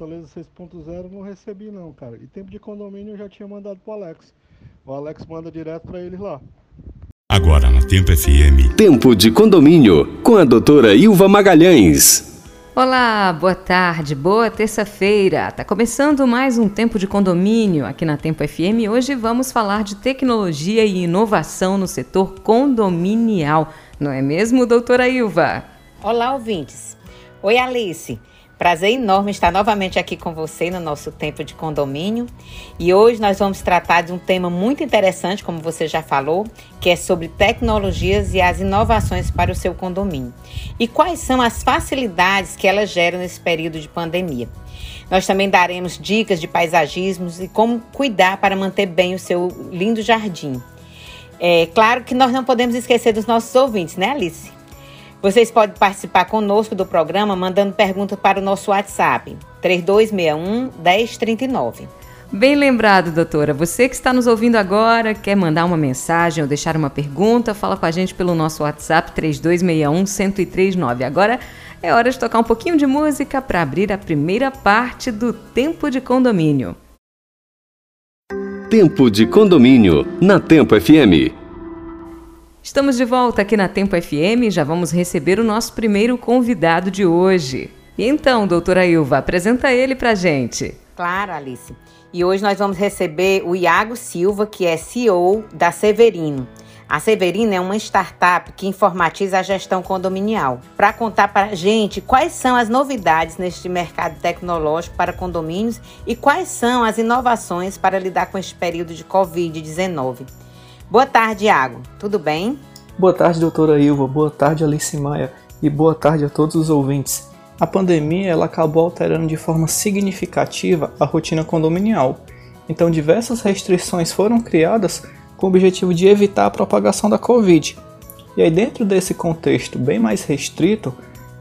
Fortaleza 6.0 não recebi não, cara. E tempo de condomínio eu já tinha mandado pro Alex. O Alex manda direto para eles lá. Agora na Tempo FM. Tempo de condomínio com a doutora Ilva Magalhães. Olá, boa tarde, boa terça-feira. Tá começando mais um tempo de condomínio aqui na Tempo FM. Hoje vamos falar de tecnologia e inovação no setor condominial. Não é mesmo, doutora Ilva? Olá, ouvintes. Oi, Alice. Prazer enorme estar novamente aqui com você no nosso tempo de condomínio. E hoje nós vamos tratar de um tema muito interessante, como você já falou, que é sobre tecnologias e as inovações para o seu condomínio. E quais são as facilidades que elas geram nesse período de pandemia. Nós também daremos dicas de paisagismos e como cuidar para manter bem o seu lindo jardim. É claro que nós não podemos esquecer dos nossos ouvintes, né, Alice? Vocês podem participar conosco do programa mandando perguntas para o nosso WhatsApp, 3261 1039. Bem lembrado, doutora. Você que está nos ouvindo agora, quer mandar uma mensagem ou deixar uma pergunta, fala com a gente pelo nosso WhatsApp 3261 1039. Agora é hora de tocar um pouquinho de música para abrir a primeira parte do Tempo de Condomínio. Tempo de Condomínio, na Tempo FM. Estamos de volta aqui na Tempo FM já vamos receber o nosso primeiro convidado de hoje. Então, doutora Ilva, apresenta ele pra gente. Claro, Alice. E hoje nós vamos receber o Iago Silva, que é CEO da Severino. A Severino é uma startup que informatiza a gestão condominial. Para contar para a gente quais são as novidades neste mercado tecnológico para condomínios e quais são as inovações para lidar com este período de Covid-19. Boa tarde, Iago. Tudo bem? Boa tarde, doutora Ilva. Boa tarde, Alice Maia. E boa tarde a todos os ouvintes. A pandemia ela acabou alterando de forma significativa a rotina condominial. Então, diversas restrições foram criadas com o objetivo de evitar a propagação da Covid. E aí, dentro desse contexto bem mais restrito,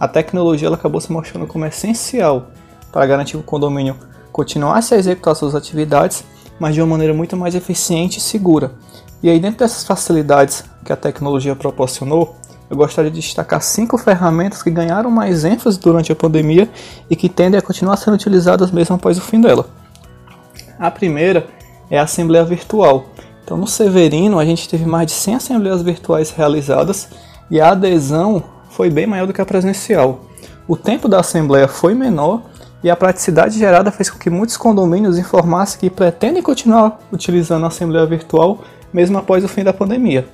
a tecnologia ela acabou se mostrando como essencial para garantir que o condomínio continuasse a executar suas atividades, mas de uma maneira muito mais eficiente e segura. E aí, dentro dessas facilidades que a tecnologia proporcionou, eu gostaria de destacar cinco ferramentas que ganharam mais ênfase durante a pandemia e que tendem a continuar sendo utilizadas mesmo após o fim dela. A primeira é a Assembleia Virtual. Então, no Severino, a gente teve mais de 100 assembleias virtuais realizadas e a adesão foi bem maior do que a presencial. O tempo da assembleia foi menor e a praticidade gerada fez com que muitos condomínios informassem que pretendem continuar utilizando a assembleia virtual mesmo após o fim da pandemia.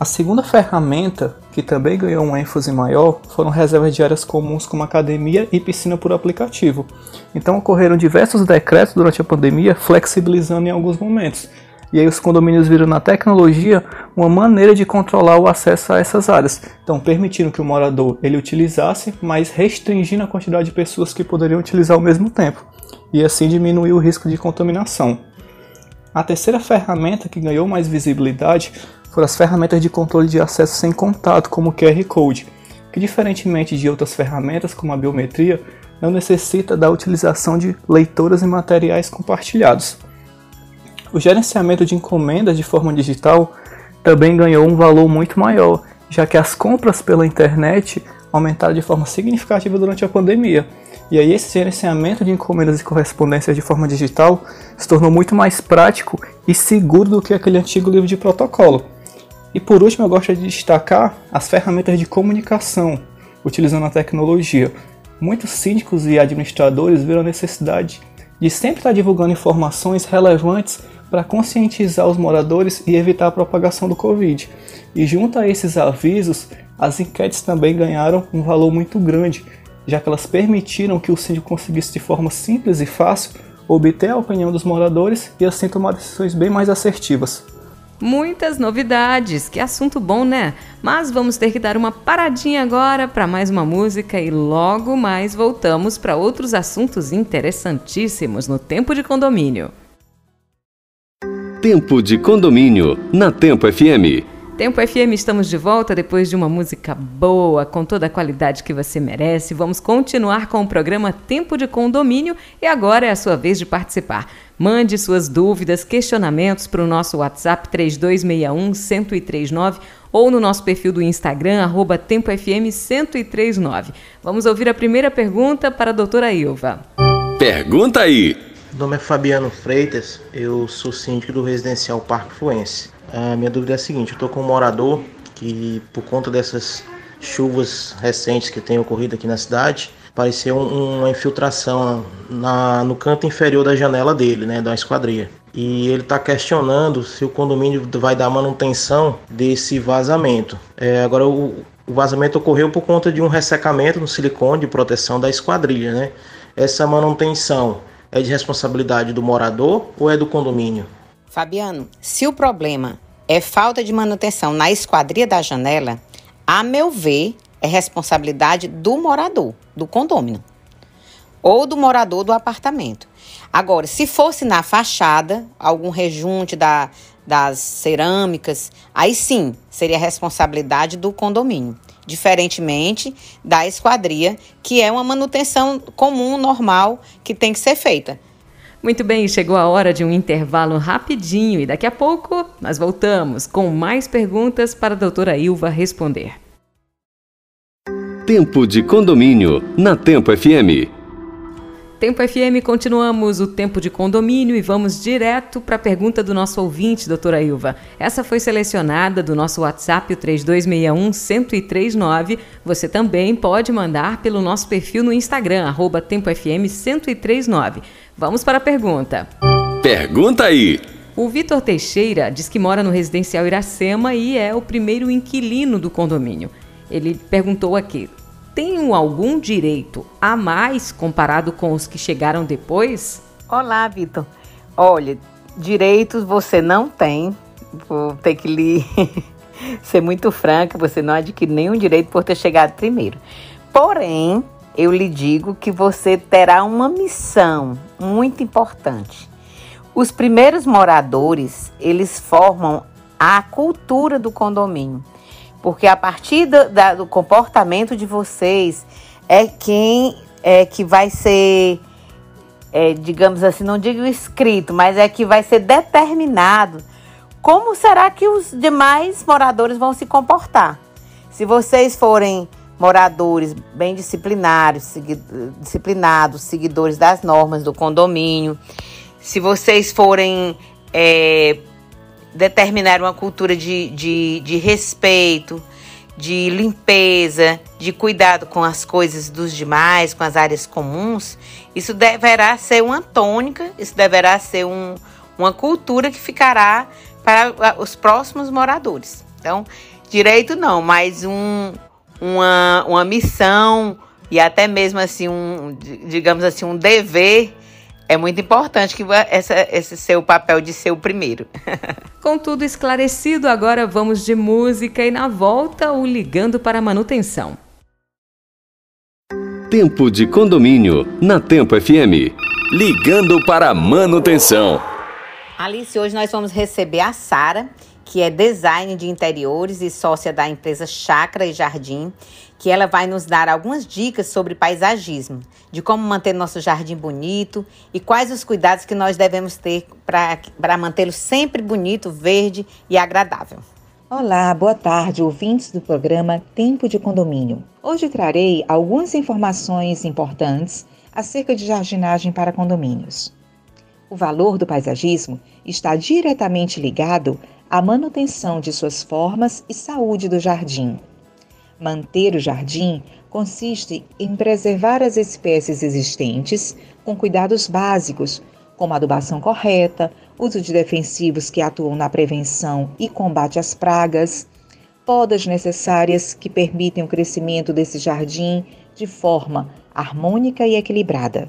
A segunda ferramenta, que também ganhou uma ênfase maior, foram reservas de áreas comuns como academia e piscina por aplicativo. Então ocorreram diversos decretos durante a pandemia, flexibilizando em alguns momentos. E aí os condomínios viram na tecnologia uma maneira de controlar o acesso a essas áreas. Então permitindo que o morador ele utilizasse, mas restringindo a quantidade de pessoas que poderiam utilizar ao mesmo tempo. E assim diminuir o risco de contaminação. A terceira ferramenta que ganhou mais visibilidade foram as ferramentas de controle de acesso sem contato, como o QR Code, que diferentemente de outras ferramentas como a biometria, não necessita da utilização de leitoras e materiais compartilhados. O gerenciamento de encomendas de forma digital também ganhou um valor muito maior, já que as compras pela internet aumentaram de forma significativa durante a pandemia e aí esse gerenciamento de encomendas e correspondências de forma digital se tornou muito mais prático e seguro do que aquele antigo livro de protocolo. E por último, eu gosto de destacar as ferramentas de comunicação utilizando a tecnologia. Muitos síndicos e administradores viram a necessidade de sempre estar divulgando informações relevantes para conscientizar os moradores e evitar a propagação do Covid. E junto a esses avisos, as enquetes também ganharam um valor muito grande, já que elas permitiram que o síndico conseguisse de forma simples e fácil obter a opinião dos moradores e assim tomar decisões bem mais assertivas. Muitas novidades, que assunto bom, né? Mas vamos ter que dar uma paradinha agora para mais uma música e logo mais voltamos para outros assuntos interessantíssimos no Tempo de Condomínio. Tempo de Condomínio, na Tempo FM. Tempo FM, estamos de volta depois de uma música boa, com toda a qualidade que você merece. Vamos continuar com o programa Tempo de Condomínio e agora é a sua vez de participar. Mande suas dúvidas, questionamentos para o nosso WhatsApp 3261-1039 ou no nosso perfil do Instagram, arroba TempoFM1039. Vamos ouvir a primeira pergunta para a doutora Ilva. Pergunta aí. Meu nome é Fabiano Freitas, eu sou síndico do residencial Parque Fluense. A minha dúvida é a seguinte: eu estou com um morador que, por conta dessas chuvas recentes que têm ocorrido aqui na cidade, pareceu uma infiltração na, no canto inferior da janela dele, né, da esquadria. E ele está questionando se o condomínio vai dar manutenção desse vazamento. É, agora, o, o vazamento ocorreu por conta de um ressecamento no silicone de proteção da esquadrilha, né? Essa manutenção é de responsabilidade do morador ou é do condomínio? Fabiano, se o problema é falta de manutenção na esquadria da janela, a meu ver, é responsabilidade do morador, do condomínio, ou do morador do apartamento. Agora, se fosse na fachada, algum rejunte da, das cerâmicas, aí sim seria responsabilidade do condomínio. Diferentemente da esquadria, que é uma manutenção comum, normal, que tem que ser feita. Muito bem, chegou a hora de um intervalo rapidinho e daqui a pouco nós voltamos com mais perguntas para a doutora Ilva responder. Tempo de condomínio na Tempo FM. Tempo FM, continuamos o tempo de condomínio e vamos direto para a pergunta do nosso ouvinte, doutora Ilva. Essa foi selecionada do nosso WhatsApp, o 3261-1039. Você também pode mandar pelo nosso perfil no Instagram, arroba Tempo FM 1039. Vamos para a pergunta. Pergunta aí! O Vitor Teixeira diz que mora no residencial Iracema e é o primeiro inquilino do condomínio. Ele perguntou aqui: tenho algum direito a mais comparado com os que chegaram depois? Olá, Vitor. Olha, direitos você não tem. Vou ter que lhe ser muito franca, você não adquire nenhum direito por ter chegado primeiro. Porém, eu lhe digo que você terá uma missão muito importante. Os primeiros moradores, eles formam a cultura do condomínio. Porque a partir do, da, do comportamento de vocês é quem é que vai ser, é, digamos assim, não digo escrito, mas é que vai ser determinado como será que os demais moradores vão se comportar. Se vocês forem moradores bem disciplinados, segui disciplinados, seguidores das normas do condomínio, se vocês forem é, determinar uma cultura de, de, de respeito, de limpeza, de cuidado com as coisas dos demais, com as áreas comuns, isso deverá ser uma tônica, isso deverá ser um, uma cultura que ficará para os próximos moradores. Então, direito não, mas um, uma, uma missão e até mesmo assim um, digamos assim, um dever é muito importante que essa, esse seu papel de ser o primeiro. Com tudo esclarecido, agora vamos de música e na volta o Ligando para a Manutenção. Tempo de condomínio na Tempo FM. Ligando para a manutenção. Alice, hoje nós vamos receber a Sara, que é design de interiores e sócia da empresa Chácara e Jardim, que ela vai nos dar algumas dicas sobre paisagismo, de como manter nosso jardim bonito e quais os cuidados que nós devemos ter para mantê-lo sempre bonito, verde e agradável. Olá, boa tarde, ouvintes do programa Tempo de Condomínio. Hoje trarei algumas informações importantes acerca de jardinagem para condomínios. O valor do paisagismo está diretamente ligado à manutenção de suas formas e saúde do jardim. Manter o jardim consiste em preservar as espécies existentes com cuidados básicos, como adubação correta, uso de defensivos que atuam na prevenção e combate às pragas, podas necessárias que permitem o crescimento desse jardim de forma harmônica e equilibrada.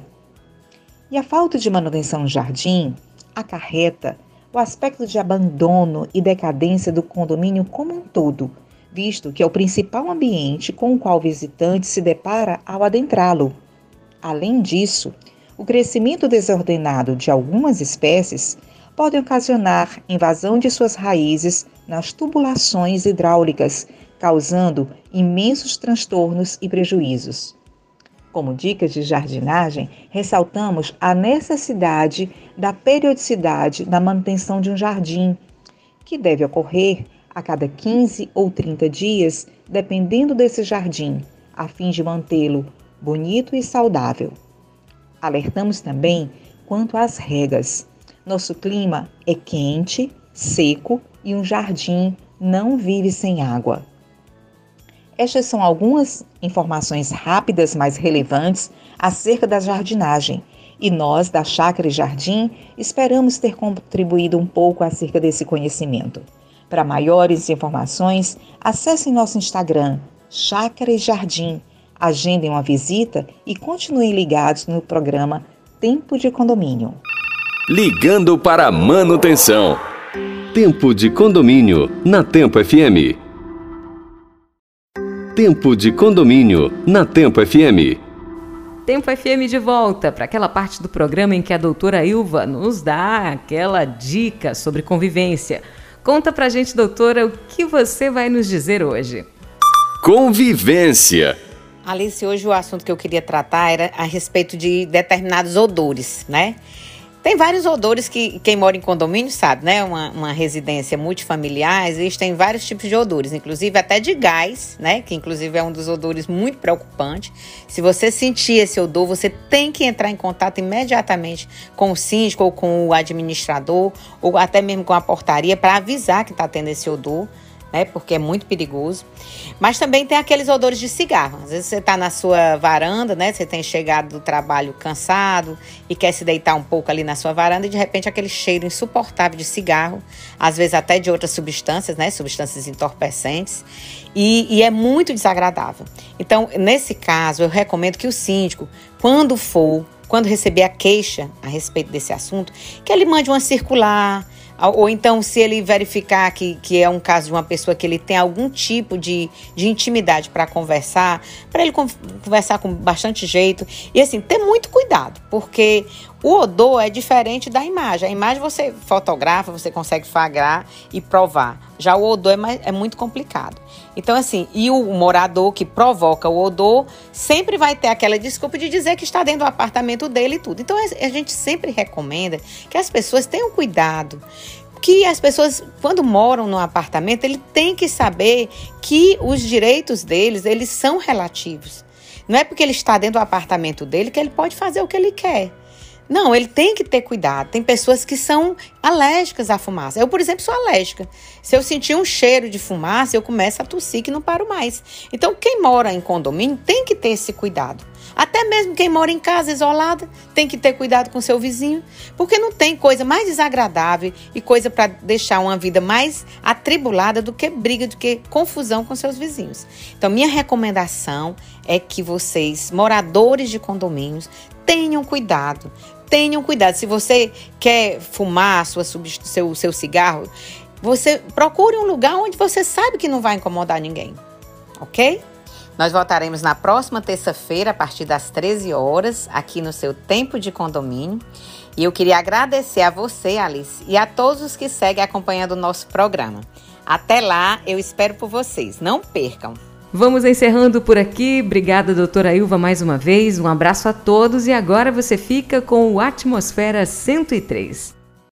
E a falta de manutenção no jardim acarreta o aspecto de abandono e decadência do condomínio como um todo, visto que é o principal ambiente com o qual o visitante se depara ao adentrá-lo. Além disso, o crescimento desordenado de algumas espécies pode ocasionar invasão de suas raízes nas tubulações hidráulicas, causando imensos transtornos e prejuízos. Como dicas de jardinagem, ressaltamos a necessidade da periodicidade na manutenção de um jardim, que deve ocorrer a cada 15 ou 30 dias, dependendo desse jardim, a fim de mantê-lo bonito e saudável. Alertamos também quanto às regas. Nosso clima é quente, seco e um jardim não vive sem água. Estas são algumas informações rápidas, mas relevantes acerca da jardinagem. E nós, da Chácara e Jardim, esperamos ter contribuído um pouco acerca desse conhecimento. Para maiores informações, acessem nosso Instagram, Chácara e Jardim, agendem uma visita e continuem ligados no programa Tempo de Condomínio. Ligando para a manutenção. Tempo de condomínio na Tempo FM. Tempo de condomínio na Tempo FM. Tempo FM de volta para aquela parte do programa em que a doutora Ilva nos dá aquela dica sobre convivência. Conta pra gente, doutora, o que você vai nos dizer hoje. Convivência. Alice, hoje o assunto que eu queria tratar era a respeito de determinados odores, né? Tem vários odores que quem mora em condomínio sabe, né? Uma, uma residência multifamiliar, existem vários tipos de odores, inclusive até de gás, né? Que inclusive é um dos odores muito preocupantes. Se você sentir esse odor, você tem que entrar em contato imediatamente com o síndico ou com o administrador, ou até mesmo com a portaria para avisar que está tendo esse odor né? Porque é muito perigoso. Mas também tem aqueles odores de cigarro. Às vezes você está na sua varanda, né? Você tem chegado do trabalho cansado e quer se deitar um pouco ali na sua varanda e de repente aquele cheiro insuportável de cigarro, às vezes até de outras substâncias, né? Substâncias entorpecentes. E, e é muito desagradável. Então, nesse caso, eu recomendo que o síndico, quando for quando receber a queixa a respeito desse assunto, que ele mande uma circular, ou então, se ele verificar que, que é um caso de uma pessoa que ele tem algum tipo de, de intimidade para conversar, para ele conversar com bastante jeito. E assim, ter muito cuidado, porque o odor é diferente da imagem. A imagem você fotografa, você consegue flagrar e provar. Já o odor é, mais, é muito complicado. Então, assim, e o morador que provoca o odor sempre vai ter aquela desculpa de dizer que está dentro do apartamento dele e tudo. Então, a gente sempre recomenda que as pessoas tenham cuidado que as pessoas, quando moram no apartamento, ele tem que saber que os direitos deles, eles são relativos. Não é porque ele está dentro do apartamento dele que ele pode fazer o que ele quer. Não, ele tem que ter cuidado. Tem pessoas que são alérgicas à fumaça. Eu, por exemplo, sou alérgica. Se eu sentir um cheiro de fumaça, eu começo a tossir que não paro mais. Então, quem mora em condomínio tem que ter esse cuidado. Até mesmo quem mora em casa isolada tem que ter cuidado com seu vizinho, porque não tem coisa mais desagradável e coisa para deixar uma vida mais atribulada do que briga, do que confusão com seus vizinhos. Então, minha recomendação é que vocês, moradores de condomínios, tenham cuidado. Tenham cuidado. Se você quer fumar sua, seu, seu cigarro, você procure um lugar onde você sabe que não vai incomodar ninguém. Ok? Nós voltaremos na próxima terça-feira, a partir das 13 horas, aqui no seu Tempo de Condomínio. E eu queria agradecer a você, Alice, e a todos os que seguem acompanhando o nosso programa. Até lá, eu espero por vocês. Não percam! Vamos encerrando por aqui. Obrigada, doutora Ilva, mais uma vez. Um abraço a todos e agora você fica com o Atmosfera 103.